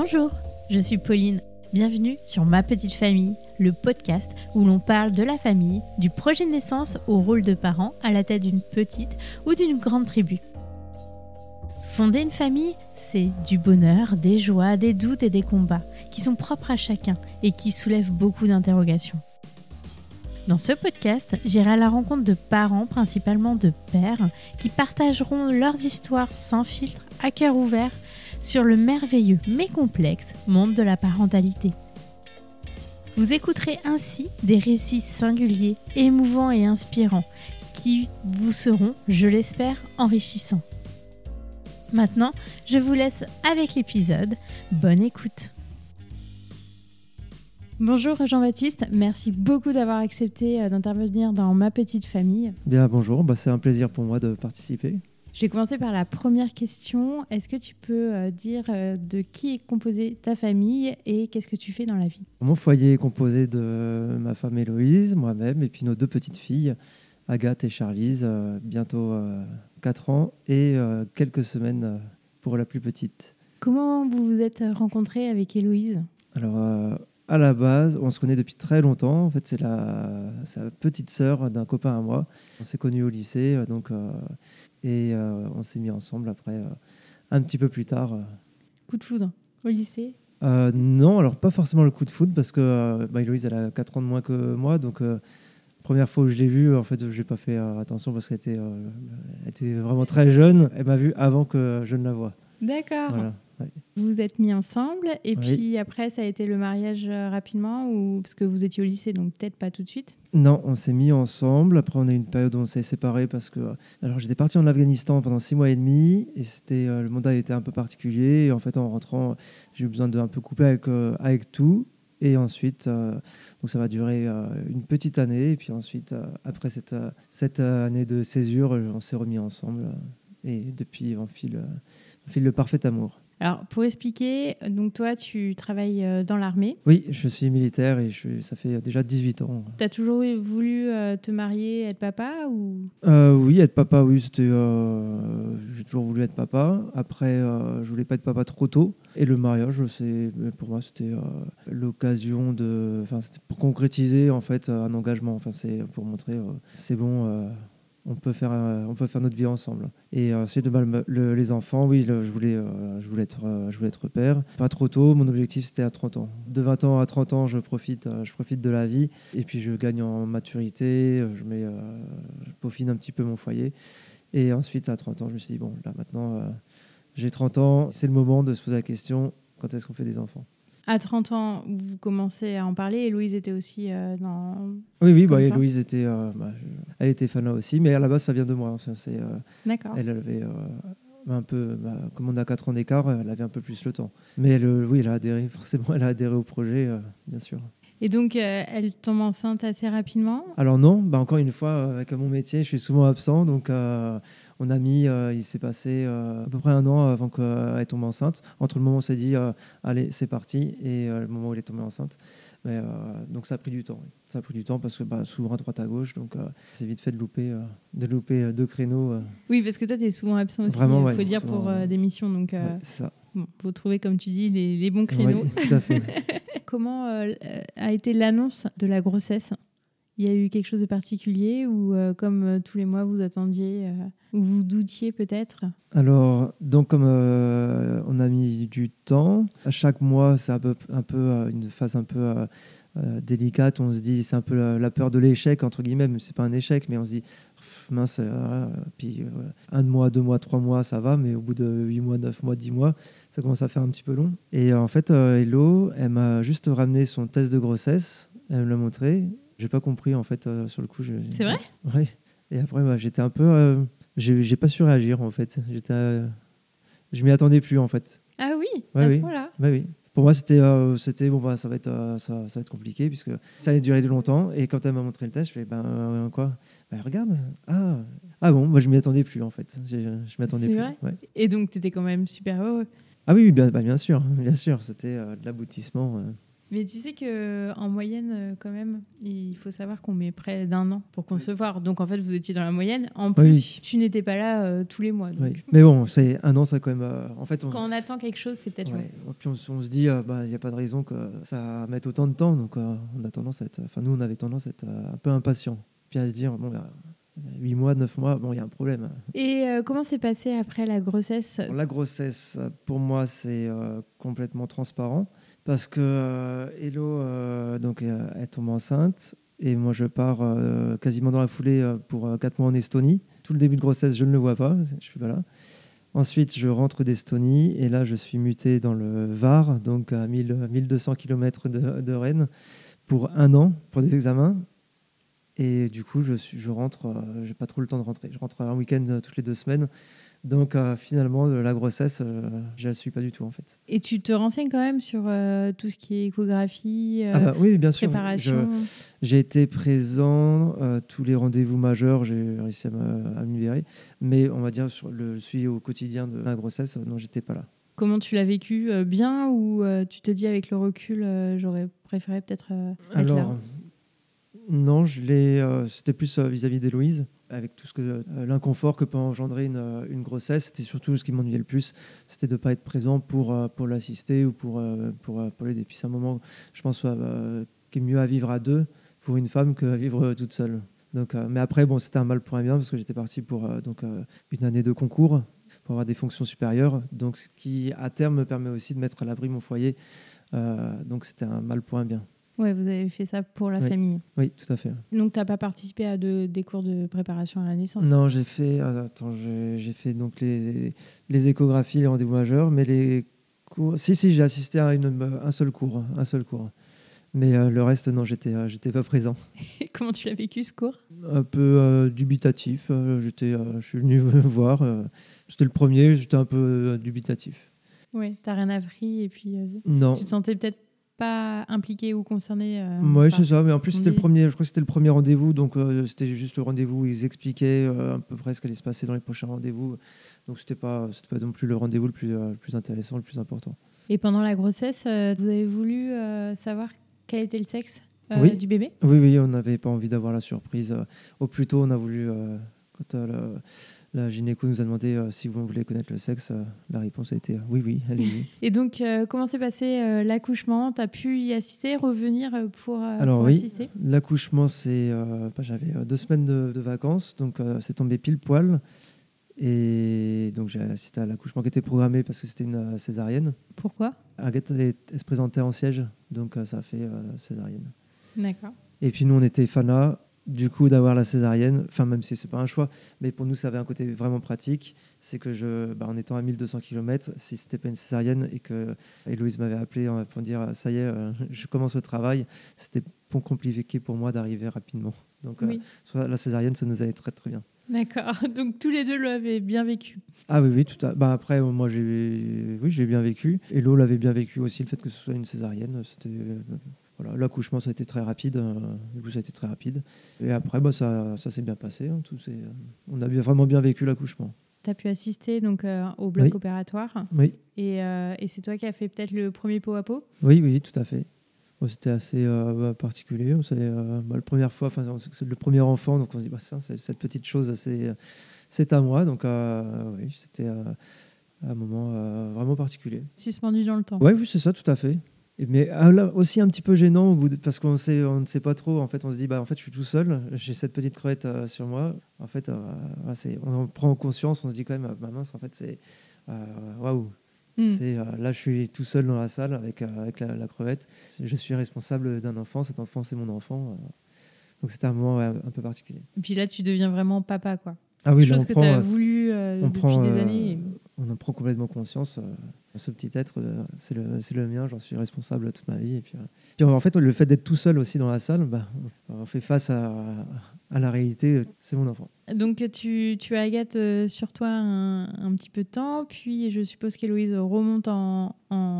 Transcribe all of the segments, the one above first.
Bonjour, je suis Pauline. Bienvenue sur Ma Petite Famille, le podcast où l'on parle de la famille, du projet de naissance au rôle de parent à la tête d'une petite ou d'une grande tribu. Fonder une famille, c'est du bonheur, des joies, des doutes et des combats qui sont propres à chacun et qui soulèvent beaucoup d'interrogations. Dans ce podcast, j'irai à la rencontre de parents, principalement de pères, qui partageront leurs histoires sans filtre, à cœur ouvert, sur le merveilleux mais complexe monde de la parentalité. Vous écouterez ainsi des récits singuliers, émouvants et inspirants qui vous seront, je l'espère, enrichissants. Maintenant, je vous laisse avec l'épisode. Bonne écoute. Bonjour Jean-Baptiste, merci beaucoup d'avoir accepté euh, d'intervenir dans ma petite famille. Bien, bonjour, bah, c'est un plaisir pour moi de participer. Je vais commencer par la première question. Est-ce que tu peux euh, dire euh, de qui est composée ta famille et qu'est-ce que tu fais dans la vie? Mon foyer est composé de ma femme Héloïse, moi-même, et puis nos deux petites filles, Agathe et Charlise, euh, bientôt 4 ans et quelques semaines pour la plus petite. Comment vous vous êtes rencontrés avec Héloïse? Alors, à la base, on se connaît depuis très longtemps. En fait, c'est la, petite sœur d'un copain à moi. On s'est connus au lycée, donc et euh, on s'est mis ensemble après, euh, un petit peu plus tard. Euh. Coup de foudre au lycée? Non, alors pas forcément le coup de foudre parce que bah, Héloïse, elle a 4 ans de moins que moi. Donc, première fois où je l'ai vue, en fait, je n'ai pas fait attention parce qu'elle était, était, vraiment très jeune. Elle m'a vu avant que je ne la voie. D'accord. Vous vous êtes mis ensemble et puis après, ça a été le mariage euh, rapidement ou parce que vous étiez au lycée, donc peut-être pas tout de suite? Non, on s'est mis ensemble. Après, on a eu une période où on s'est séparés parce que. Alors, j'étais parti en Afghanistan pendant six mois et demi et c'était euh, le mandat était un peu particulier. Et en fait, en rentrant, j'ai eu besoin de un peu couper avec, euh, avec tout. Et ensuite, donc ça va durer une petite année. Et puis ensuite, après cette, cette année de césure, on s'est remis ensemble. et depuis, on file, on file le parfait amour. Alors, pour expliquer, donc toi, tu travailles euh, dans l'armée. Oui, je suis militaire et je, ça fait déjà 18 ans. Tu as toujours voulu euh, te marier, être papa ou? Euh, Oui, être papa, oui, c'était. J'ai toujours voulu être papa. Après, je voulais pas être papa trop tôt. Et le mariage, c'est pour moi, c'était l'occasion de. Enfin, c'était pour concrétiser en fait un engagement. Enfin, c'est pour montrer, c'est bon on peut faire, euh, on peut faire notre vie ensemble. Et ensuite, bah, les enfants, oui, je, voulais, euh, je, voulais être, euh, je voulais être père. Pas trop tôt, mon objectif c'était à 30 ans. De 20 ans à 30 ans, je profite, je profite de la vie. Et puis je gagne en maturité, je, mets, je peaufine un petit peu mon foyer. Et ensuite, à 30 ans, je me suis dit, bon, là maintenant, j'ai 30 ans, c'est le moment de se poser la question, quand est-ce qu'on fait des enfants? À 30 ans, vous commencez à en parler. Et Louise était aussi euh, dans. Oui, oui, bah, Louise était, euh, bah, elle était fan aussi, mais à la base, ça vient de moi. C'est, euh, D'accord. Elle avait un peu, bah, comme on a 4 ans d'écart, elle avait un peu plus le temps. Mais elle, oui, elle a adhéré, forcément, elle a adhéré au projet, bien sûr. Et donc, elle tombe enceinte assez rapidement? Alors non, bah, encore une fois, avec mon métier, je suis souvent absent, donc on a mis, euh, il s'est passé euh, à peu près un an avant qu'elle tombe enceinte. Entre le moment où on s'est dit, euh, allez, c'est parti, et le moment où elle est tombée enceinte. Mais, donc ça a pris du temps. Ça a pris du temps parce que bah, souvent à droite à gauche, donc c'est vite fait de louper, de louper deux créneaux. Oui, parce que toi, tu es souvent absent aussi, il faut dire, pour des missions. Donc, c'est ça. Bon, faut trouver, comme tu dis, les, les bons créneaux. Oui, tout à fait. Comment a été l'annonce de la grossesse? Il y a eu quelque chose de particulier ou euh, comme euh, tous les mois vous attendiez euh, ou vous doutiez peut-être Alors, donc comme on a mis du temps, à chaque mois c'est un peu, un peu une phase un peu délicate. On se dit c'est un peu la, peur de l'échec entre guillemets, mais c'est pas un échec, mais on se dit mince, puis un mois, deux mois, trois mois ça va, mais au bout de huit mois, neuf mois, dix mois, ça commence à faire un petit peu long. Et en fait, Hello, elle m'a juste ramené son test de grossesse, elle me l'a montré j'ai pas compris en fait euh, sur le coup. C'est vrai? Oui. Et après, bah, j'étais un peu. Euh, j'ai pas su réagir en fait. J'étais. Euh, je m'y attendais plus en fait. Ah oui, à ce point-là. Bah, oui. Pour moi, c'était c'était bon, bah, ça, va être, ça, ça, va être compliqué puisque ça allait durer de longtemps. Et quand elle m'a montré le test, je fais ben quoi? Bah, Regarde. Ah, ah bon, moi je m'y attendais plus en fait. Je, je m'y attendais plus. Vrai? Et donc, tu étais quand même super heureux? Ah oui, bien, bah, bien sûr. Bien sûr. C'était de l'aboutissement. Mais tu sais que en moyenne, euh, quand même, il faut savoir qu'on met près d'un an pour concevoir. Donc en fait, vous étiez dans la moyenne. En plus, Oui. tu n'étais pas là euh, tous les mois. donc. Oui. Mais bon, c'est un an, ça quand même. euh, en fait, on, Quand on attend quelque chose, c'est peut-être ouais. Et puis on, se dit, euh, bah, il n'y a pas de raison que ça mette autant de temps. Donc euh, on a tendance à être, enfin nous, on avait tendance à être euh, un peu impatient, puis à se dire, bon, 8 mois, 9 mois, bon, il y a un problème. Et euh, comment s'est passé après la grossesse? La grossesse, euh, pour moi, c'est euh, complètement transparent parce que euh, Hello, euh, donc, euh, elle tombe enceinte et moi, je pars quasiment dans la foulée pour 4 mois en Estonie. Tout le début de grossesse, je ne le vois pas, je suis pas. Ensuite, je rentre d'Estonie et là, je suis muté dans le Var, donc à 1000, 1200 km de, Rennes, pour un an, pour des examens. Et du coup, je, suis, je rentre, j'ai pas trop le temps de rentrer. Je rentre un week-end toutes les deux semaines. Donc euh, finalement, la grossesse, euh, je la suis pas du tout en fait. Et tu te renseignes quand même sur euh, tout ce qui est échographie, ah bah oui, bien sûr. préparation. J'ai été présent tous les rendez-vous majeurs, j'ai réussi à me, à me libérer. Mais on va dire sur le suivi au quotidien de la grossesse, non, j'étais pas là. Comment tu l'as vécu Bien ou tu te dis avec le recul, j'aurais préféré peut-être être Alors, là non, je l'ai. c'était plus vis-à-vis d'Héloïse, avec tout ce que euh, l'inconfort que peut engendrer une, euh, une grossesse. C'était surtout ce qui m'ennuyait le plus, c'était de ne pas être présent pour, euh, pour l'assister ou pour, pour, pour l'aider. Puis c'est un moment, je pense, qui est mieux à vivre à deux pour une femme qu'à vivre euh, toute seule. Donc, mais après, bon, c'était un mal pour un bien parce que j'étais parti pour donc, une année de concours pour avoir des fonctions supérieures. Donc, ce qui, à terme, me permet aussi de mettre à l'abri mon foyer. Donc, c'était un mal pour un bien. Ouais, vous avez fait ça pour la Oui. famille. Oui, tout à fait. Donc, tu n'as pas participé à de- des cours de préparation à la naissance? Non, j'ai fait, euh, attends, j'ai fait donc les, les échographies, les rendez-vous majeurs, mais les cours. Si, si, j'ai assisté à une, un seul cours, un seul cours. Mais euh, le reste, non, j'étais, euh, j'étais pas présent. Comment tu l'as vécu ce cours? Un peu euh, dubitatif. j'étais, je suis venu voir. c'était le premier, j'étais un peu dubitatif. Ouais, t'as rien appris et puis Non. tu te sentais peut-être pas impliqué ou concerné. euh, Oui, c'est ça. Mais en plus, c'était le premier. Je crois que c'était le premier rendez-vous, donc euh, c'était juste le rendez-vous où ils expliquaient euh, à peu près ce qui allait se passer dans les prochains rendez-vous. Donc c'était pas, c'était pas non plus le rendez-vous le plus, le plus intéressant, le plus important. Et pendant la grossesse, vous avez voulu savoir quel était le sexe Oui. du bébé? Oui, oui, on n'avait pas envie d'avoir la surprise. Au plus tôt, on a voulu, quand le- la gynéco nous a demandé euh, si vous voulez connaître le sexe, euh, la réponse a été euh, oui, oui, allez-y. Et donc, comment s'est passé l'accouchement? Tu as pu y assister, revenir pour, Alors pour oui, assister? l'accouchement, c'est, bah, j'avais deux semaines de, de vacances, donc c'est tombé pile poil. Et donc j'ai assisté à l'accouchement qui était programmé parce que c'était une césarienne. Pourquoi? Agathe elle, elle se présentait en siège, donc ça a fait césarienne. D'accord. Et puis nous, on était fana du coup d'avoir la césarienne, enfin même si c'est pas un choix, mais pour nous ça avait un côté vraiment pratique, c'est que je, bah, en étant à 1200 km, si c'était pas une césarienne et que Héloïse m'avait appelé euh, pour dire ça y est, euh, je commence le travail, c'était pour compliqué pour moi d'arriver rapidement. Donc euh, Oui. la césarienne, ça nous allait très très bien. D'accord. Donc, tous les deux l'avaient bien vécu. Ah oui, oui, tout à... bah, après, euh, moi, j'ai oui, j'ai bien vécu. Et l'eau l'avait bien vécu aussi, le fait que ce soit une césarienne. C'était... Voilà, l'accouchement, ça a été très rapide. euh, du coup, ça a été très rapide. Et après, bah, ça, ça s'est bien passé. hein, tout euh, on a bien, vraiment bien vécu l'accouchement. Tu as pu assister donc, euh, au bloc Oui. opératoire. Oui, Et, et c'est toi qui as fait peut-être le premier pot à pot? Oui, oui, tout à fait. Bon, c'était assez bah, particulier. On savait, bah, la première fois, c'est le premier enfant, donc on se dit, bah, ça, cette petite chose, c'est, c'est à moi. Donc, oui, c'était un moment vraiment particulier. Suspendu dans le temps. Ouais, oui, c'est ça, tout à fait. Mais ah, là, aussi un petit peu gênant au bout de- parce qu'on sait, on ne sait pas trop. En fait, on se dit, bah, en fait, je suis tout seul. J'ai cette petite crevette euh, sur moi. En fait, euh, on, prend conscience. On se dit quand même, ma mince, en fait, c'est euh, waouh. Hmm. C'est là, je suis tout seul dans la salle avec avec la, la crevette. Je suis responsable d'un enfant. Cet enfant, c'est mon enfant. Donc, c'était un moment ouais, un peu particulier. Et puis là, tu deviens vraiment papa, quoi. Ah oui, là, Chose on que prend, tu as voulu on depuis prend, des années. et- on en prend complètement conscience. euh, ce petit être, euh, c'est le, le mien, j'en suis responsable toute ma vie. Et puis, euh, puis en fait, le fait d'être tout seul aussi dans la salle, bah, on fait face à, à la réalité, c'est mon enfant. Donc tu, tu as sur toi un, petit peu de temps, puis je suppose qu'Héloïse remonte en,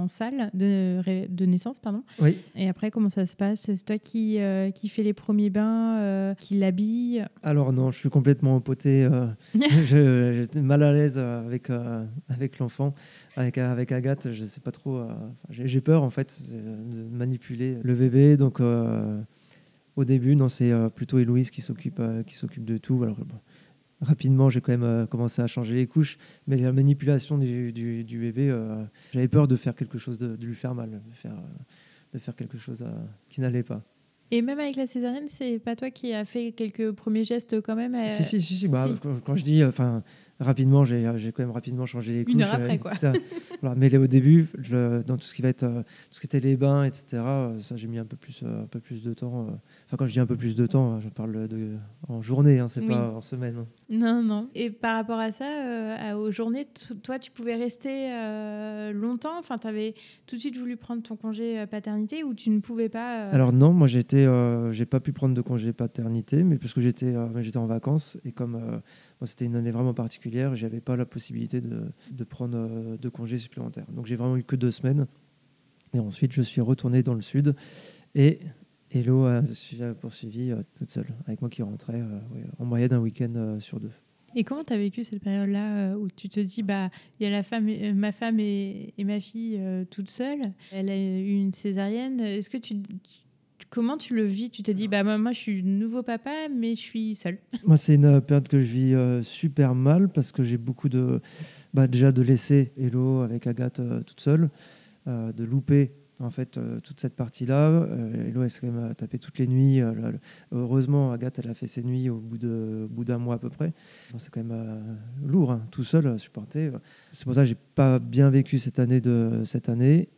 salle de, de, naissance. pardon. Oui. Et après, comment ça se passe? C'est toi qui, euh, qui fais les premiers bains, euh, qui l'habille? Alors non, je suis complètement empoté. J'étais mal à l'aise avec, avec l'enfant, avec, avec Agathe. Je sais pas trop. J'ai peur en fait de manipuler le bébé. Donc au début, non, c'est euh, plutôt Héloïse qui s'occupe euh, qui s'occupe de tout. Alors, rapidement, j'ai quand même euh, commencé à changer les couches, mais la manipulation du, du, bébé, j'avais peur de faire quelque chose, de, lui faire mal, de faire, de faire quelque chose qui n'allait pas. Et même avec la césarienne, c'est pas toi qui as fait quelques premiers gestes quand même Si, si, si. si. Bah, Quand, je dis, enfin, rapidement, j'ai quand même rapidement changé les couches. Une heure après, quoi. Mais au début, dans tout ce qui va être, tout ce qui était les bains, etc., ça j'ai mis un peu plus, un peu plus de temps. Enfin, quand je dis un peu plus de temps, je parle de, en journée, hein, c'est pas en semaine. Hein. Non, non. Et par rapport à ça, euh, aux journées, toi, tu pouvais rester euh, longtemps? Enfin, tu avais tout de suite voulu prendre ton congé euh, paternité ou tu ne pouvais pas Alors non, moi, j'étais, j'ai pas pu prendre de congé paternité, mais parce que j'étais, j'étais en vacances et comme c'était une année vraiment particulière, j'avais pas la possibilité de, prendre de congés supplémentaires. Donc j'ai vraiment eu que deux semaines. Et ensuite, je suis retourné dans le sud et Hello a poursuivi euh, toute seule, avec moi qui rentrais euh, en moyenne un week-end euh, sur deux. Et comment tu as vécu cette période-là où tu te dis, bah, il y a la femme, ma femme et, ma fille toutes seules, elle a eu une césarienne. Est-ce que tu, comment tu le vis? Tu te dis, bah, moi, je suis nouveau papa, mais je suis seule. Moi, c'est une période que je vis super mal parce que j'ai beaucoup de. Bah, déjà de laisser Hello avec Agathe toute seule, de louper en fait, euh, toute cette partie-là. Euh, Hello, elle s'est quand même tapé toutes les nuits. Euh, heureusement, Agathe, elle a fait ses nuits au bout d'un mois à peu près. c'est quand même lourd, hein, tout seul, supporter. C'est pour ça que j'ai pas bien vécu cette année de cette année.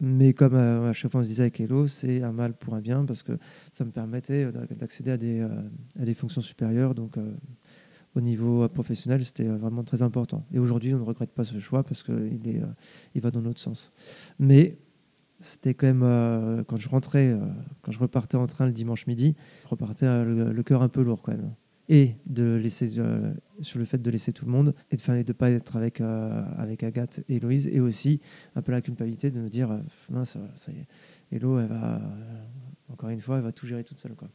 Mais comme à chaque fois on se disait avec Hello, c'est un mal pour un bien parce que ça me permettait d'accéder à des, à des fonctions supérieures. Donc, au niveau professionnel, c'était vraiment très important. Et aujourd'hui, on ne regrette pas ce choix parce qu'il il va dans l'autre sens. Mais c'était quand même euh, quand je rentrais, euh, quand je repartais en train le dimanche midi, je repartais euh, le, cœur un peu lourd quand même. Et de laisser sur le fait de laisser tout le monde et de ne de pas être avec avec Agathe et Héloïse et aussi un peu la culpabilité de me dire non ça, ça y est, Hélo elle va encore une fois elle va tout gérer toute seule quoi.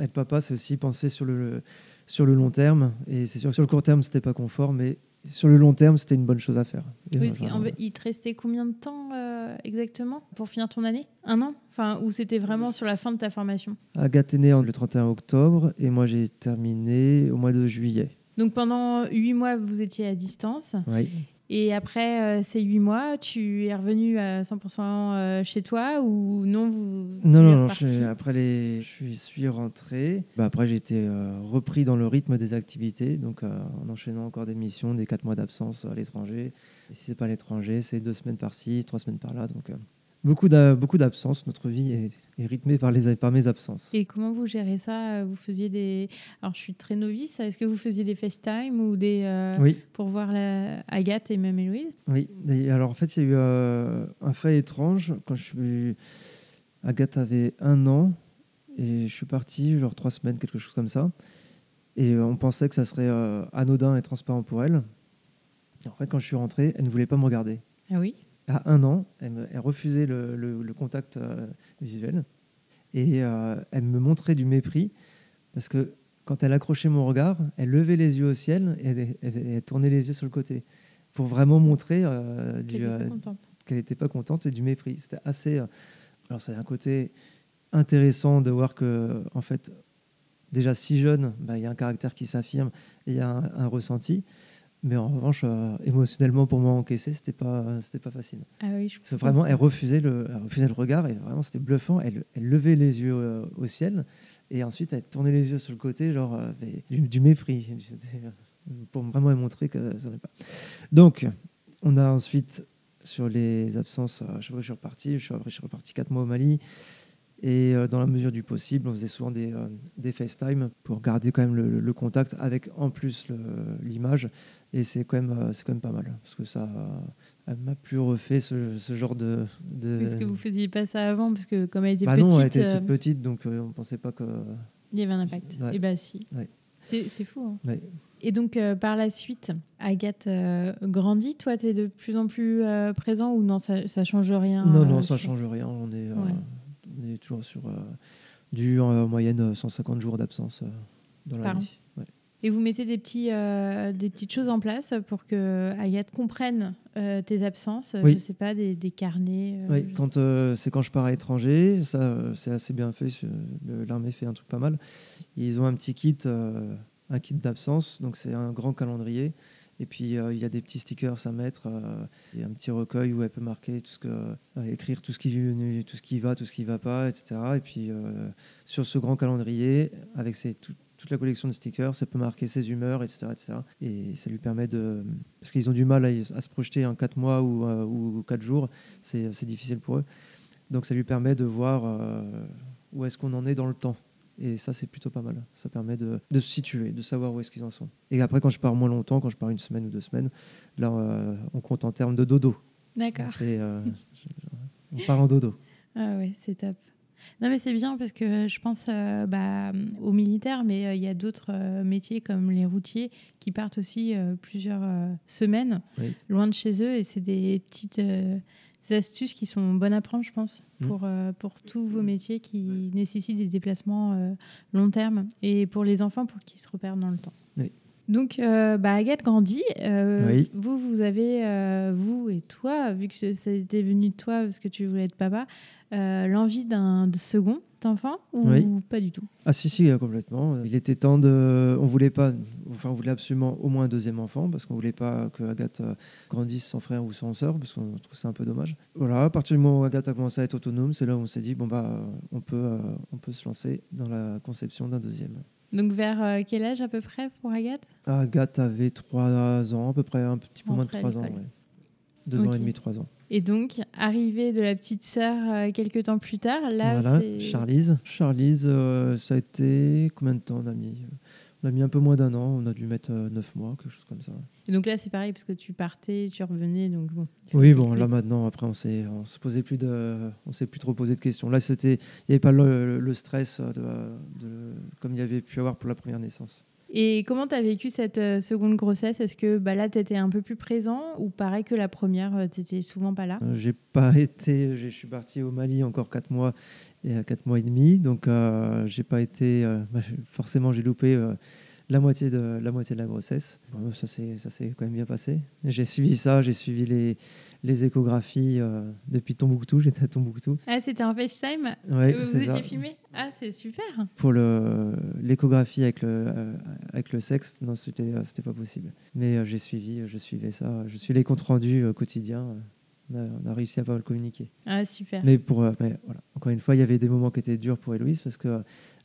Être papa c'est aussi penser sur le sur le long terme et c'est sûr sur le court terme c'était pas confort mais sur le long terme, c'était une bonne chose à faire. Oui, il te restait combien de temps euh, exactement pour finir ton année? Un an? Enfin, ou c'était vraiment sur la fin de ta formation? Agathe est née le 31 octobre et moi j'ai terminé au mois de juillet. Donc pendant huit mois, vous étiez à distance. Oui. Et après euh, ces huit mois, tu es revenu à 100% euh, chez toi ou non vous, Non, non, non après les, je suis rentré. Bah, après, j'ai été euh, repris dans le rythme des activités, donc en enchaînant encore des missions, des quatre mois d'absence à l'étranger. Et si c'est pas à l'étranger, c'est deux semaines par-ci, trois semaines par-là. Donc beaucoup d'absences. Notre vie est, rythmée par, les, par mes absences. Et comment vous gérez ça? Vous faisiez des. Alors, je suis très novice. Est-ce que vous faisiez des FaceTime ou des. Euh, oui. Pour voir la... Agathe et même Héloïse? Oui. alors, en fait, il y a eu euh, un fait étrange. Quand je suis. Agathe avait un an et je suis parti, genre trois semaines, quelque chose comme ça. Et on pensait que ça serait euh, anodin et transparent pour elle. Et en fait, quand je suis rentré, elle ne voulait pas me regarder. Ah oui? À un an, elle, refusait le, contact euh, visuel et euh, elle me montrait du mépris parce que quand elle accrochait mon regard, elle levait les yeux au ciel et elle, tournait les yeux sur le côté pour vraiment montrer euh, qu'elle n'était pas, contente et du mépris. C'était assez. alors, a un côté intéressant de voir que, en fait, déjà si jeune, bah, il y a un caractère qui s'affirme et il y a un ressenti. Mais en revanche, euh, émotionnellement, pour moi, encaisser, c'était pas, c'était pas facile. Ah oui, je vraiment, elle refusait le, refusait le regard et vraiment, c'était bluffant. Elle, elle, levait les yeux euh, au ciel et ensuite, elle tournait les yeux sur le côté, genre euh, du, mépris, pour vraiment montrer que ça n'allait pas. Donc, on a ensuite sur les absences, je, je suis reparti, je suis, je suis reparti quatre mois au Mali. Et dans la mesure du possible, on faisait souvent des, des FaceTime pour garder quand même le, le contact avec en plus l'image. Et c'est quand, même, euh, quand même pas mal, parce que ça m'a plus refait ce, ce genre de, de... Est-ce que vous faisiez pas ça avant Parce que comme elle était bah petite... Non, elle était toute euh, petite, donc euh, on ne pensait pas que... Il y avait un impact. Et bah si. C'est c'est fou. hein. Ouais. Et donc, euh, par la suite, Agathe euh, grandit. Toi, tu es de plus en plus euh, présent ou non, ça, ça change rien Non, euh, non, ça change rien. On est, euh, Ouais. on est toujours sur euh, du en moyenne euh, 150 jours d'absence euh, dans l'année. Et vous mettez des, petits, euh, des petites choses en place pour que Agathe comprenne euh, tes absences. Oui. Je sais pas, des, des carnets. euh, Oui, quand euh, c'est quand je pars à l'étranger, ça euh, c'est assez bien fait. L'armée fait un truc pas mal. Ils ont un petit kit, euh, un kit d'absence, donc c'est un grand calendrier. Et puis euh, il y a des petits stickers à mettre, euh, et un petit recueil où elle peut marquer tout ce que, euh, écrire tout ce qui tout ce qui va, tout ce qui va pas, etc. Et puis euh, sur ce grand calendrier, avec ses, tout- toute la collection de stickers, ça peut marquer ses humeurs, etc., etc. Et ça lui permet de, parce qu'ils ont du mal à, à se projeter en 4 mois ou, euh, ou 4 jours, c'est c'est difficile pour eux. Donc ça lui permet de voir euh, où est-ce qu'on en est dans le temps. Et ça, c'est plutôt pas mal. Ça permet de, de se situer, de savoir où est-ce qu'ils en sont. Et après, quand je pars moins longtemps, quand je pars une semaine ou deux semaines, là, euh, on compte en termes de dodo. D'accord. Euh, on part en dodo. Ah ouais, c'est top. Non mais c'est bien parce que je pense euh, bah, aux militaires, mais euh, il y a d'autres euh, métiers comme les routiers qui partent aussi euh, plusieurs euh, semaines Oui. loin de chez eux et c'est des petites euh, astuces qui sont bonnes à prendre, je pense, Mm. pour, euh, pour tous vos métiers qui nécessitent des déplacements euh, long terme et pour les enfants pour qu'ils se repèrent dans le temps. Oui. Donc, euh, bah, Agathe grandit. Euh, Oui. Vous, vous avez, euh, vous et toi, vu que c'était venu de toi parce que tu voulais être papa, euh, l'envie d'un second enfant ou Oui. pas du tout? Ah si, si, euh, complètement. Il était temps de... On voulait pas... Enfin, on voulait absolument au moins un deuxième enfant, parce qu'on voulait pas que Agathe euh, grandisse sans frère ou sans sœur, parce qu'on trouve ça un peu dommage. Voilà, à partir du moment où Agathe a commencé à être autonome, c'est là où on s'est dit, bon bah, euh, on peut, euh, on peut se lancer dans la conception d'un deuxième. Donc, vers euh, quel âge à peu près pour Agathe? Agathe avait 3 ans, à peu près un petit peu moins de Entrée à 3 ans. ouais. Deux ans Ok. et demi, trois ans. Et donc, arrivée de la petite sœur euh, quelques temps plus tard, là, voilà. Charlize. Charlize, euh, ça a été combien de temps? On a mis On a mis un peu moins d'un an, on a dû mettre 9 mois, quelque chose comme ça. Et donc là, c'est pareil parce que tu partais, tu revenais, donc bon. Oui, bon, là maintenant, après, on s'est, on se posait plus de, on s'est plus trop posé de questions. Là, c'était, il n'y avait pas le, le stress de, de- comme il y avait pu avoir pour la première naissance. Et comment tu as vécu cette euh, seconde grossesse? Est-ce que bah, là, tu étais un peu plus présent ou pareil que la première, tu étais souvent pas là? Euh, J'ai pas été, je suis parti au Mali encore 4 mois et 4 mois et demi, donc euh, j'ai pas été, euh, bah, forcément, j'ai loupé. euh, la moitié de la moitié de la grossesse. Ça s'est quand même bien passé. J'ai suivi ça, j'ai suivi les, les échographies euh, depuis Tombouctou. J'étais à Tombouctou. Ah, c'était en FaceTime Ouais, Vous c'est étiez filmé? Ah, c'est super Pour le l'échographie avec le euh, avec le sexe, non, c'était c'était pas possible. Mais euh, j'ai suivi, je suivais ça. Je suis les comptes rendus quotidiens. On a, on a réussi à pas mal communiquer. Ah, super. Mais pour, euh, mais voilà. Encore une fois, il y avait des moments qui étaient durs pour Héloïse parce que euh,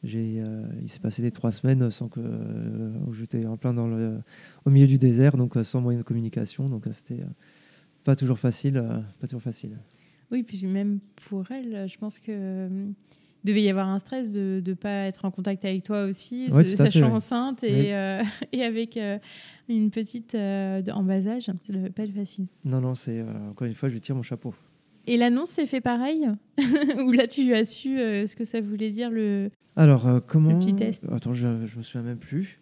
j'ai, euh, il s'est passé des trois semaines sans que euh, où j'étais en plein dans le, au milieu du désert, donc sans moyen de communication, donc c'était pas toujours facile, pas toujours facile. Oui, puis même pour elle, je pense que devait y avoir un stress de ne pas être en contact avec toi aussi, Ouais, de- à fait, sachant ouais. enceinte et, euh, et avec euh, une petite euh, en bas âge. Ça pas être facile. Non, non, c'est euh, encore une fois, je tire mon chapeau. Et l'annonce s'est fait pareil Ou là, tu as su ce que ça voulait dire le... Alors, comment petit test? Attends, je, je me souviens même plus.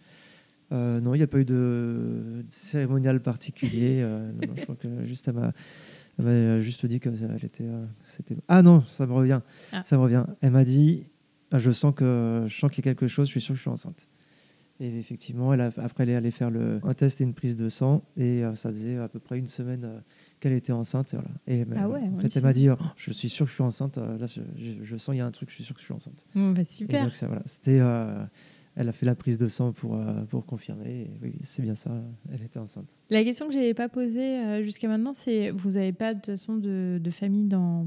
Non, il n'y a pas eu de, cérémonial particulier. non, non, je crois que juste elle m'a, elle m'a juste dit que elle était, euh, c'était. Ah non, ça me revient. Ah. Ça me revient. Elle m'a dit, ah, je sens que je sens qu'il y a quelque chose. Je suis sûr que je suis enceinte. Et effectivement, elle a- après, elle est allée faire le, un test et une prise de sang. Et euh, ça faisait à peu près une semaine euh, qu'elle était enceinte. Et voilà. Et Ah ouais, en ouais, fait, c'est- elle m'a dit, oh, je suis sûr que je suis enceinte. euh, Là, je, je- je sens qu'il y a un truc. Je suis sûr que je suis enceinte. Bon, bah, Et super. donc, ça, voilà, c'était, euh, elle a fait la prise de sang pour, euh, pour confirmer. Et oui, c'est bien ça, elle était enceinte. La question que je n'avais pas posée euh, jusqu'à maintenant, c'est vous n'avez pas de toute façon de, de famille dans,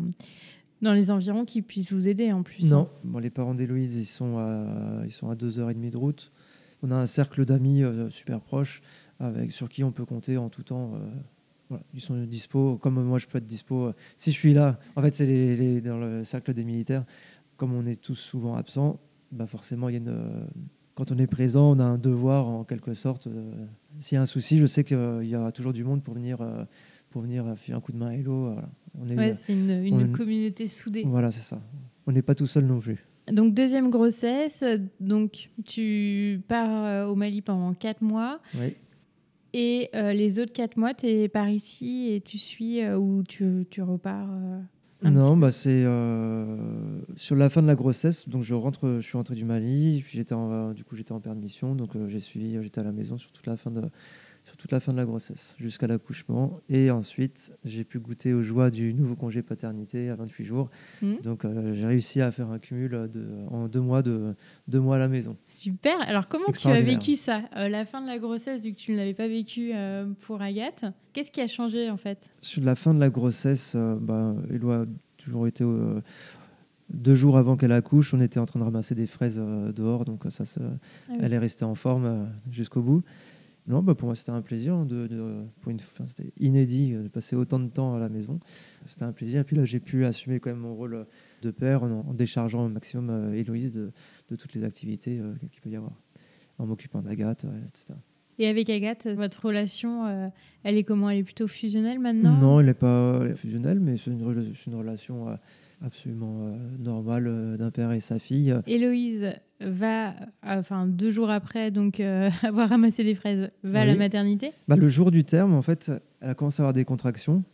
dans les environs qui puisse vous aider en plus. Non, hein. bon, les parents d'Héloïse, ils sont à, ils sont à deux heures et demie de route. On a un cercle d'amis euh, super proches avec, sur qui on peut compter en tout temps. euh, voilà, ils sont dispo, comme moi je peux être dispo. si je suis là, en fait, c'est les, les- dans le cercle des militaires, comme on est tous souvent absents, bah forcément, il y a une, quand on est présent, on a un devoir en quelque sorte. euh, S'il y a un souci, je sais qu'il y aura toujours du monde pour venir, euh, pour venir faire un coup de main à Hello. voilà. On est, Ouais, c'est une, une on- communauté soudée. voilà, c'est ça. On n'est pas tout seul non plus. Donc deuxième grossesse, donc tu pars euh, au Mali pendant quatre mois. Oui. Et euh, les autres quatre mois, tu es par ici et tu suis euh, ou tu, tu repars euh, Non, bah c'est euh, sur la fin de la grossesse. Donc je rentre, je suis rentré du Mali, puis j'étais en- du coup j'étais en permission, donc euh, j'ai suivi, j'étais à la maison sur toute la fin de sur toute la fin de la grossesse jusqu'à l'accouchement. Et ensuite j'ai pu goûter aux joies du nouveau congé paternité à 28 jours. Mhm. Donc euh, j'ai réussi à faire un cumul de, en deux mois de deux mois à la maison. Super. Alors, comment tu as vécu ça Euh, La fin de la grossesse, vu que tu ne l'avais pas vécu euh, pour Agathe, qu'est-ce qui a changé en fait? Sur la fin de la grossesse, bah, Eloi a toujours été deux jours avant qu'elle accouche, on était en train de ramasser des fraises dehors, donc ça, oui. elle est restée en forme jusqu'au bout. Non, bah, pour moi c'était un plaisir, de, de- pour une, enfin, c'était inédit euh, de passer autant de temps à la maison. C'était un plaisir. Et puis là, j'ai pu assumer quand même mon rôle euh, de père en, en déchargeant au maximum euh, Héloïse de, de toutes les activités qu'il peut y avoir, en m'occupant d'Agathe, etc. Et avec Agathe, votre relation, euh, elle est comment? Elle est plutôt fusionnelle maintenant? Non, elle n'est pas fusionnelle, mais c'est une, relation euh, absolument euh, normale euh, d'un père et sa fille. Héloïse va, enfin deux jours après, donc euh, avoir ramassé des fraises, va à la maternité. Bah, le jour du terme, en fait, elle a commencé à avoir des contractions.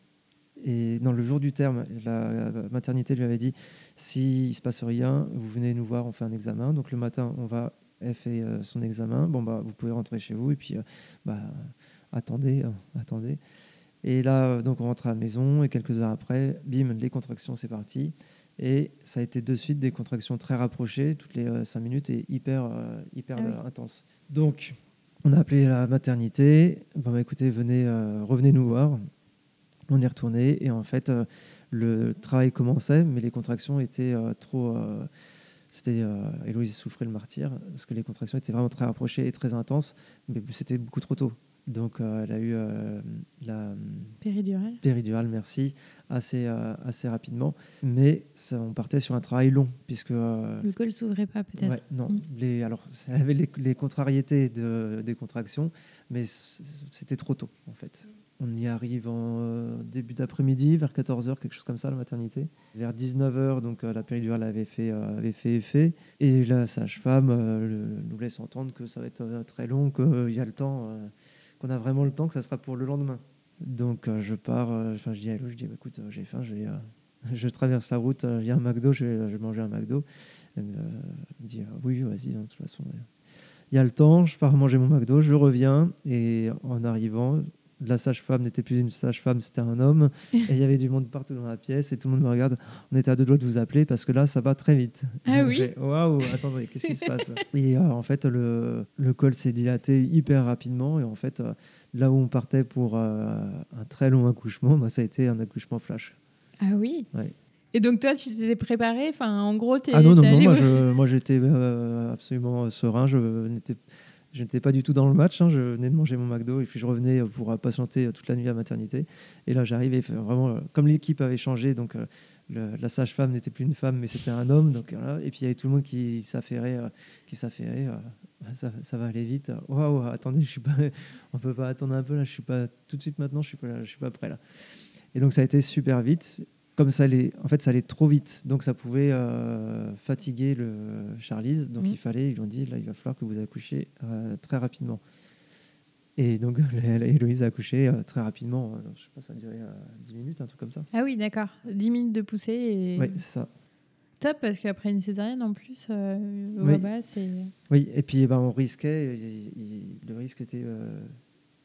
Et dans le jour du terme, la, la maternité lui avait dit s'il ne se passe rien, vous venez nous voir, on fait un examen. Donc le matin, on va, elle fait son examen. Bon, bah, vous pouvez rentrer chez vous et puis bah, attendez, attendez. Et là, donc on rentre à la maison et quelques heures après, bim, les contractions, c'est parti. Et ça a été de suite des contractions très rapprochées, toutes les euh, cinq minutes et hyper, euh, hyper Ah oui. euh, intenses. Donc, on a appelé la maternité. Bon, bah, écoutez, venez, euh, revenez nous voir. On est retourné et en fait, le travail commençait, mais les contractions étaient trop. c'était Héloïse souffrait le martyr parce que les contractions étaient vraiment très rapprochées et très intenses, mais c'était beaucoup trop tôt. Donc, euh, elle a eu euh, la Péridurale. péridurale, merci, assez, euh, assez rapidement. Mais ça, on partait sur un travail long, puisque. euh, Le col s'ouvrait pas peut-être. Ouais, non, Mm. les, alors, elle avait les, les contrariétés de, des contractions, mais c'était trop tôt, en fait. On y arrive en euh, début d'après-midi, vers 14h, quelque chose comme ça, la maternité. Vers 19h, donc euh, la péridurale avait fait, euh, avait fait effet. Et la sage-femme euh, nous laisse entendre que ça va être euh, très long, qu'il y a le temps, euh, qu'on a vraiment le temps, que ça sera pour le lendemain. Donc euh, je pars, euh, enfin je dis à Hello, je dis bah, écoute, euh, j'ai faim, je, traverse la route, il y a un McDo, je vais, je vais manger un McDo. Elle me, dit oui, vas-y, de toute façon. Il y a le temps, je pars manger mon McDo, je reviens et en arrivant, la sage-femme n'était plus une sage-femme, c'était un homme. Et il y avait du monde partout dans la pièce et tout le monde me regarde. On était à deux doigts de vous appeler parce que là, ça va très vite. Ah Donc, oui Waouh, attendez, qu'est-ce qui se passe? Et euh, en fait, le, le col s'est dilaté hyper rapidement. Et en fait, euh, là où on partait pour euh, un très long accouchement, bah, ça a été un accouchement flash. Ah oui Ouais. Et donc toi, tu t'étais préparé? Enfin, en gros, t'es Ah non, non, non, moi, au- je, moi j'étais euh, absolument serein. Je n'étais, je n'étais pas du tout dans le match. hein. Je venais de manger mon McDo et puis je revenais pour euh, patienter toute la nuit à maternité. Et là, fait vraiment, euh, comme l'équipe avait changé, donc euh, la sage-femme n'était plus une femme, mais c'était un homme. Donc. Et puis il y avait tout le monde qui s'affairait, euh, qui s'affairait. euh, ça, ça va aller vite. Waouh, attendez, je suis on peut pas attendre un peu là. Je suis pas tout de suite maintenant. Je suis pas, je suis pas prêt là. Et donc ça a été super vite comme ça allait, en fait, ça allait trop vite, donc ça pouvait euh, fatiguer le Charlize. Donc Mhm. il fallait, ils lui ont dit, là, il va falloir que vous accouchiez euh, très rapidement. Et donc Héloïse a accouché euh, très rapidement. euh, je sais pas, ça a duré euh, 10 minutes, un truc comme ça. Ah oui, d'accord. 10 minutes de poussée et Oui, c'est ça. top parce qu'après une césarienne en plus, euh, Oui. bah, c'est Oui, et puis eh ben, on risquait, il- il- le risque était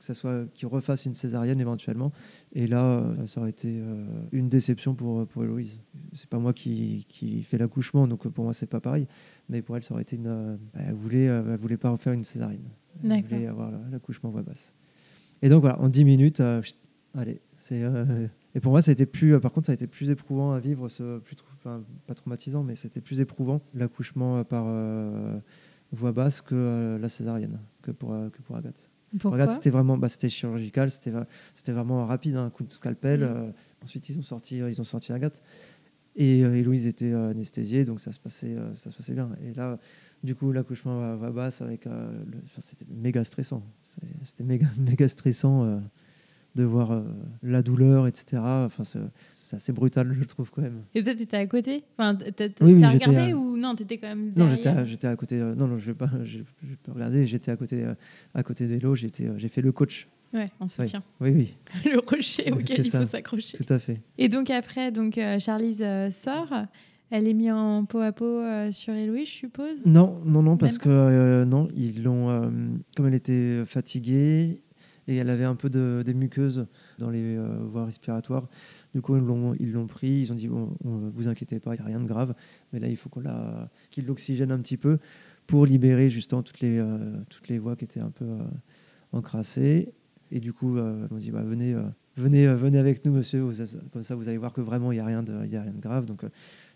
que ça soit qu'il refasse une césarienne éventuellement. Et là, euh, ça aurait été euh, une déception pour, pour Héloïse. C'est pas moi qui, qui fais l'accouchement, donc pour moi, c'est pas pareil. Mais pour elle, ça aurait été une. euh, elle, voulait, euh, elle voulait pas refaire une césarienne. Elle voulait avoir la- l'accouchement voix basse. Et donc voilà, en 10 minutes, euh, allez. c'est euh, et pour moi, ça a été plus, euh, par contre, ça a été plus éprouvant à vivre, ce, plus, enfin, pas traumatisant, mais c'était plus éprouvant l'accouchement euh, par euh, voix basse que euh, la césarienne, que pour, euh, que pour Agathe. Pourquoi Agathe, c'était vraiment, bah, c'était chirurgical, c'était, va- c'était vraiment rapide, hein, un coup de scalpel. Mm. euh, ensuite, ils ont sorti, euh, ils ont sorti Agathe. Et euh, Héloïse était anesthésiée, donc ça se passait, ça se passait bien. Et là, du coup, l'accouchement voix basse, avec, le- enfin, c'était méga stressant. C'était- méga, méga stressant de voir la douleur, etc. Enfin, c'est- assez brutal, je trouve quand même. Et toi, tu étais à côté? Enfin, t'as Oui, oui, regardé à- ou non T'étais quand même Non, j'étais à, j'étais à côté. euh, non, non, je vais pas, je, vais pas regarder. J'étais à côté, euh, à côté d'Elo. J'étais, euh, j'ai fait le coach. Ouais, en soutien. Oui, oui, Le rocher Oui, auquel il ça. faut s'accrocher. tout à fait. Et donc après, donc Charlize sort. Elle est mise en peau à peau sur Héloïse, je suppose? Non, non, non, parce que non, ils l'ont, comme elle était fatiguée et elle avait un peu de, des muqueuses dans les euh, voies respiratoires. Du coup, ils l'ont, pris. Ils ont dit bon, on, vous inquiétez pas, il n'y a rien de grave. Mais là, il faut qu'on la, qu'il l'oxygène un petit peu pour libérer justement toutes les, euh, toutes les voies qui étaient un peu euh, encrassées. Et du coup, ils m'ont dit bah, venez, venez, venez avec nous, monsieur. Comme ça, vous allez voir que vraiment, il n'y a rien de, a rien de grave. Donc,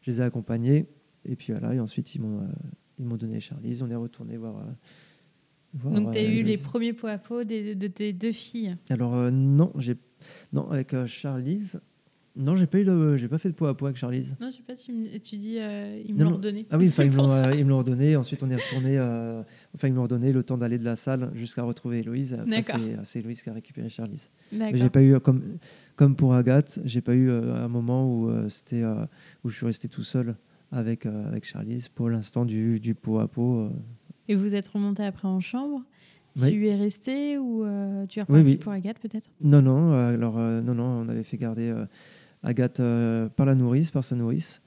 je les ai accompagnés. Et puis voilà. Et ensuite, ils m'ont, ils m'ont donné Charlize. On est retourné voir. Voir, Donc tu as euh, eu les premiers peau à peau de tes deux filles. Alors euh, non, j'ai non avec euh, Charlize. Non, j'ai pas eu j'ai pas fait de poids à poids avec Charlize. Non, je sais pas, tu, me- tu dis, euh, ils me l'ont redonné. Ah oui, enfin, ils me l'ont, euh, me l'ont redonné. Ensuite, on est retourné. euh, enfin, ils m'ont redonné le temps d'aller de la salle jusqu'à retrouver Héloïse. C'est, Héloïse qui a récupéré Charlize. Mais D'accord. j'ai pas eu comme comme pour Agathe, j'ai pas eu un moment où c'était où je suis resté tout seul avec avec Charlize. Pour l'instant, du du pot à pot. Et vous êtes remonté après en chambre Oui. Tu es resté ou euh, tu es reparti oui. pour Agathe peut-être? Non, non. alors, euh, non, non, on avait fait garder euh, Agathe par la nourrice, par sa nourrice.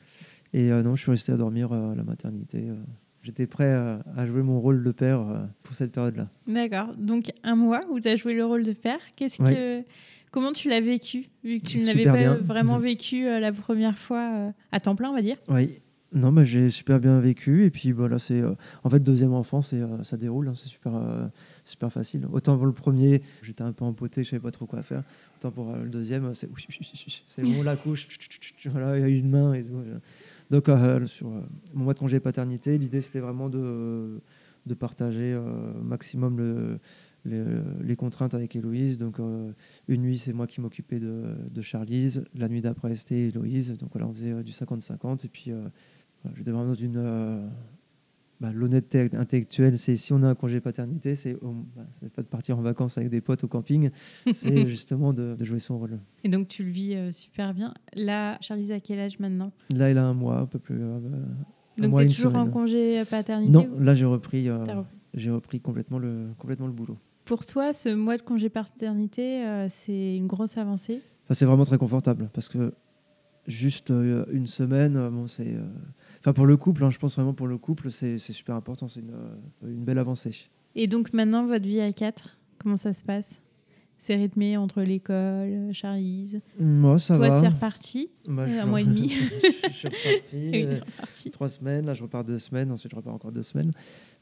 Et non, je suis resté à dormir à la maternité. J'étais prêt à jouer mon rôle de père pour cette période-là. D'accord. Donc un mois où tu as joué le rôle de père. Qu'est-ce Oui. que comment tu l'as vécu? Vu que tu ne l'avais pas bien. vraiment vécu euh, la première fois euh, à temps plein, on va dire Oui. Non, mais j'ai super bien vécu. Et puis voilà, c'est euh, en fait deuxième enfant, c'est euh, ça déroule, hein, c'est super euh, super facile. Autant pour le premier, j'étais un peu empoté, je savais pas trop quoi faire. Autant pour le deuxième, c'est c'est bon la couche, voilà, il y a une main et tout. Donc sur mon mois de congé paternité, l'idée c'était vraiment de de partager au maximum le les, contraintes avec Héloïse. Donc, une nuit, c'est moi qui m'occupais de, de Charlize. La nuit d'après, c'était Héloïse. Donc, voilà, on faisait du 50-50. Et puis, j'étais vraiment dans une. euh, bah, L'honnêteté intellectuelle, c'est si on a un congé paternité, c'est bah, pas de partir en vacances avec des potes au camping, c'est justement de, de jouer son rôle. Et donc tu le vis euh, super bien. Là, Charlize a quel âge maintenant? Là, il a un mois, un peu plus. euh, Donc tu es toujours en congé paternité Non, ou- là, j'ai repris, euh, repris. complètement le, complètement le boulot. Pour toi, ce mois de congé paternité, euh, c'est une grosse avancée? Enfin, c'est vraiment très confortable parce que juste une semaine, bon, c'est. Euh, Enfin, pour le couple, hein, je pense vraiment pour le couple, c'est super important. C'est une, euh, une belle avancée. Et donc maintenant, votre vie à quatre, comment ça se passe? C'est rythmé entre l'école, Charlize. Moi, ça Toi, va. t'es reparti Bah, je un mois et demi. je suis reparti. euh. Trois semaines, là je repars deux semaines, ensuite je repars encore deux semaines.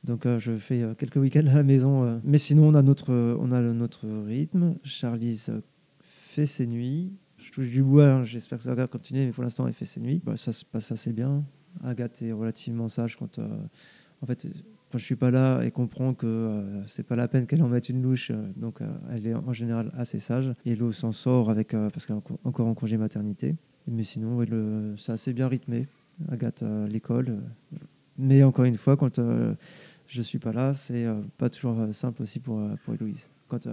Donc euh, je fais euh, quelques week-ends à la maison. euh. Mais sinon on a notre, euh, on a le- notre rythme. Charlize euh, fait ses nuits. Je touche du bois, hein, j'espère que ça va continuer, mais pour l'instant elle fait ses nuits. Bah, ça se passe assez bien. Agathe est relativement sage quand, euh, en fait, quand je suis pas là et comprend que euh, c'est pas la peine qu'elle en mette une louche, euh, donc elle est en général assez sage. Et s'en sort avec, parce qu'elle est encore- en congé maternité. Mais sinon, c'est assez bien rythmé. Agathe à l'école. Mais encore une fois, quand euh, je suis pas là, c'est euh, pas toujours simple aussi pour, pour Héloïse. Quand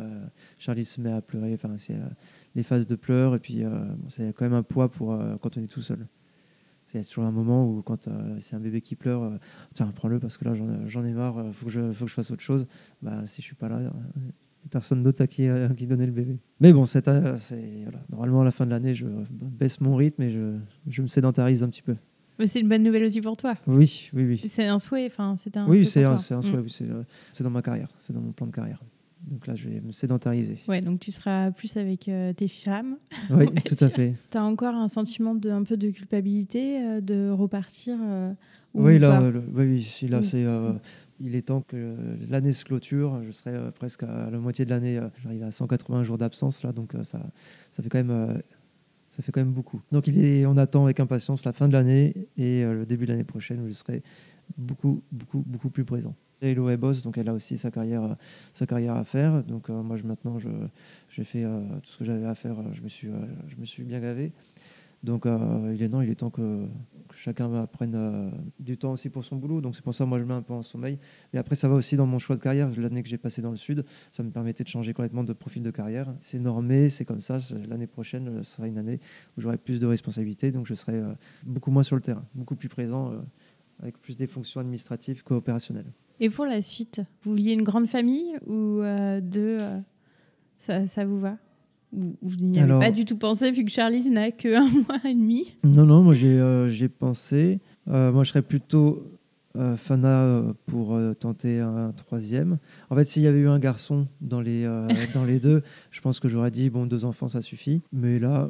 Charlie se met à pleurer, enfin, c'est les phases de pleurs, et puis c'est quand même un poids pour quand on est tout seul. Il y a toujours un moment où, quand euh, c'est un bébé qui pleure, euh, tiens, prends-le parce que là, j'en ai- j'en ai marre, il faut, que je- faut que je fasse autre chose. Bah, si je suis pas là, personne d'autre à qui, euh, à qui donner le bébé. Mais bon, c'est, euh, voilà. normalement, à la fin de l'année, je baisse mon rythme et je, je me sédentarise un petit peu. Mais c'est une bonne nouvelle aussi pour toi. Oui, oui, oui. C'est un souhait, enfin, c'était un Oui, c'est un, un souhait, oui, euh, c'est dans ma carrière, c'est dans mon plan de carrière. Donc là, je vais me sédentariser. Ouais, donc tu seras plus avec euh, tes femmes. Oui, tout à fait. Tu as encore un sentiment de un peu de culpabilité euh, de repartir euh, ou Oui, là, le- oui, oui, là, Mm. c'est, il est temps que l'année se clôture. Je serai presque à la moitié de l'année. J'arrive à 180 jours d'absence là, donc ça, ça fait quand même, ça fait quand même beaucoup. Donc il est, on attend avec impatience la fin de l'année et le début de l'année prochaine où je serai beaucoup, beaucoup, beaucoup plus présent. Hello boss, donc elle a aussi sa carrière, euh, sa carrière à faire. Donc euh, moi, je, maintenant, j'ai fait euh, tout ce que j'avais à faire. Je me suis, je me suis bien gavé. Donc il est non, il est temps que, que chacun prenne du temps aussi pour son boulot. Donc c'est pour ça moi je mets un peu en sommeil. Mais après ça va aussi dans mon choix de carrière. L'année que j'ai passée dans le sud, ça me permettait de changer complètement de profil de carrière. C'est normé, c'est comme ça. L'année prochaine euh, sera une année où j'aurai plus de responsabilités, donc je serai beaucoup moins sur le terrain, beaucoup plus présent, avec plus des fonctions administratives qu'opérationnelles. Et pour la suite, vous vouliez une grande famille ou euh, deux euh, ça, ça vous va? Ou ou vous n'y avez Alors- pas du tout pensé vu que Charlie n'a que un mois et demi? Non, non, moi j'ai euh, pensé. Moi je serais plutôt Fana pour tenter un troisième. En fait, s'il y avait eu un garçon dans les, dans les deux, je pense que j'aurais dit bon, deux enfants ça suffit. Mais là,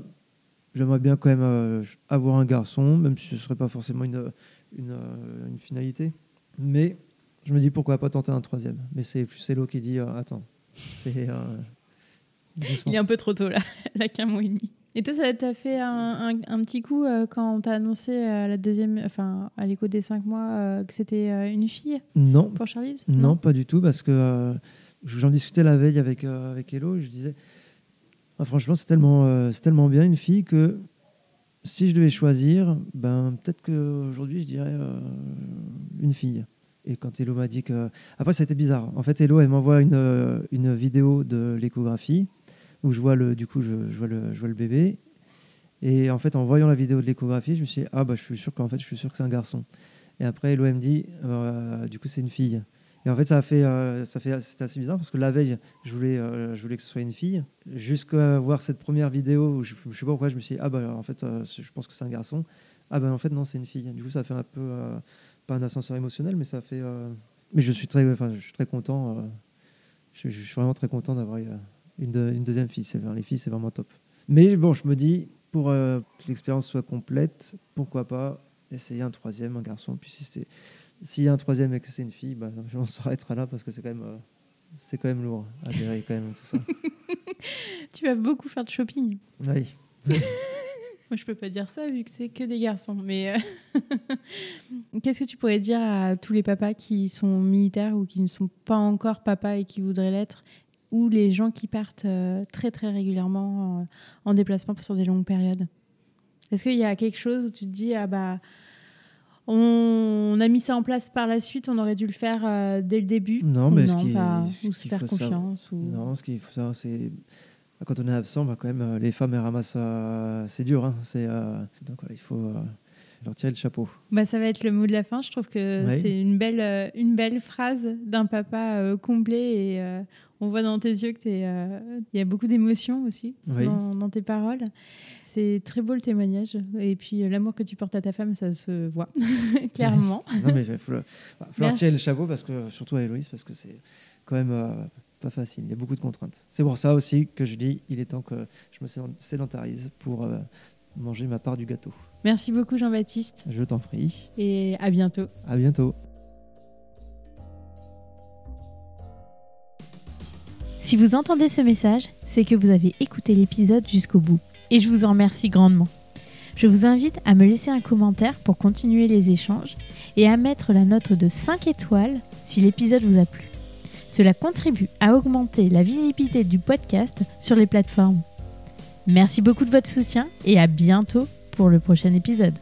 j'aimerais bien quand même avoir un garçon, même si ce ne serait pas forcément une, une, une finalité. Mais je me dis pourquoi pas tenter un troisième? Mais c'est plus Hello qui dit euh, attends, c'est. euh. Il est un peu trop tôt là, qu'un mois et demi. Et toi, ça t'a fait un, un- un petit coup euh, quand on t'a annoncé euh, la deuxième, enfin à l'écho des cinq mois que c'était une fille? Non, pour Charlie Non, pas du tout, parce que j'en discutais la veille avec, avec Hello, et je disais, Ah, franchement, c'est tellement, c'est tellement bien une fille que si je devais choisir, ben, peut-être qu'aujourd'hui, je dirais une fille. Et quand Hello m'a dit que... Après, ça a été bizarre. En fait, Hello, elle m'envoie une, euh, une vidéo de l'échographie, où je vois le, du coup, je, vois le, je vois le bébé. Et en fait, en voyant la vidéo de l'échographie, je me suis dit, ah bah, je suis sûr qu'en fait, je suis sûr que c'est un garçon. Et après, Hello, elle me dit, euh, du coup, c'est une fille. Et en fait, ça a fait, euh, fait, c'était assez bizarre parce que la veille, je voulais, euh, je voulais que ce soit une fille, jusqu'à voir cette première vidéo où je, je sais pas pourquoi, je me suis dit, ah bah en fait, je pense que c'est un garçon. Ah bah en fait, non, c'est une fille. Du coup, ça a fait un peu, pas un ascenseur émotionnel, mais ça fait. euh, Mais je suis très, enfin, je suis très content. euh, je, je suis vraiment très content d'avoir eu, euh, une, de- une deuxième fille. C'est, les filles, c'est vraiment top. Mais bon, je me dis, pour euh, que l'expérience soit complète, pourquoi pas essayer un troisième, un garçon. Puis si s'il y a un troisième et que c'est une fille, bah, on s'arrêtera là parce que c'est quand même, euh, c'est quand même lourd à gérer quand même tout ça. Tu vas beaucoup faire de shopping. oui. Moi, je peux pas dire ça vu que c'est que des garçons. Mais euh, qu'est-ce que tu pourrais dire à tous les papas qui sont militaires ou qui ne sont pas encore papas et qui voudraient l'être, ou les gens qui partent euh, très très régulièrement euh, en déplacement sur des longues périodes? Est-ce qu'il y a quelque chose où tu te dis ah bah on, a mis ça en place par la suite, on aurait dû le faire dès le début? Non, mais non, ce qui, pas, ce ou se faire savoir- confiance ou... Non, ce qu'il faut savoir, c'est quand on est absent, bah, quand même, euh, les femmes elles ramassent, euh, c'est dur. hein, c'est euh, donc il faut leur tirer le chapeau. Bah, ça va être le mot de la fin. Je trouve que c'est une belle, une belle phrase d'un papa euh, complet et euh, on voit dans tes yeux t'es, euh, y a beaucoup d'émotions aussi Oui. dans, dans tes paroles. C'est très beau le témoignage et puis l'amour que tu portes à ta femme, ça se voit clairement. non, mais il faut, le- faut leur tirer le chapeau parce que surtout à Héloïse parce que c'est quand même pas facile. Il y a beaucoup de contraintes. C'est pour ça aussi que je dis, il est temps que je me sédent- sédentarise pour euh, manger ma part du gâteau. Merci beaucoup Jean-Baptiste Je t'en prie. et à bientôt. À bientôt. Si vous entendez ce message, c'est que vous avez écouté l'épisode jusqu'au bout. Et je vous en remercie grandement. Je vous invite à me laisser un commentaire pour continuer les échanges et à mettre la note de 5 étoiles si l'épisode vous a plu. Cela contribue à augmenter la visibilité du podcast sur les plateformes. Merci beaucoup de votre soutien et à bientôt pour le prochain épisode.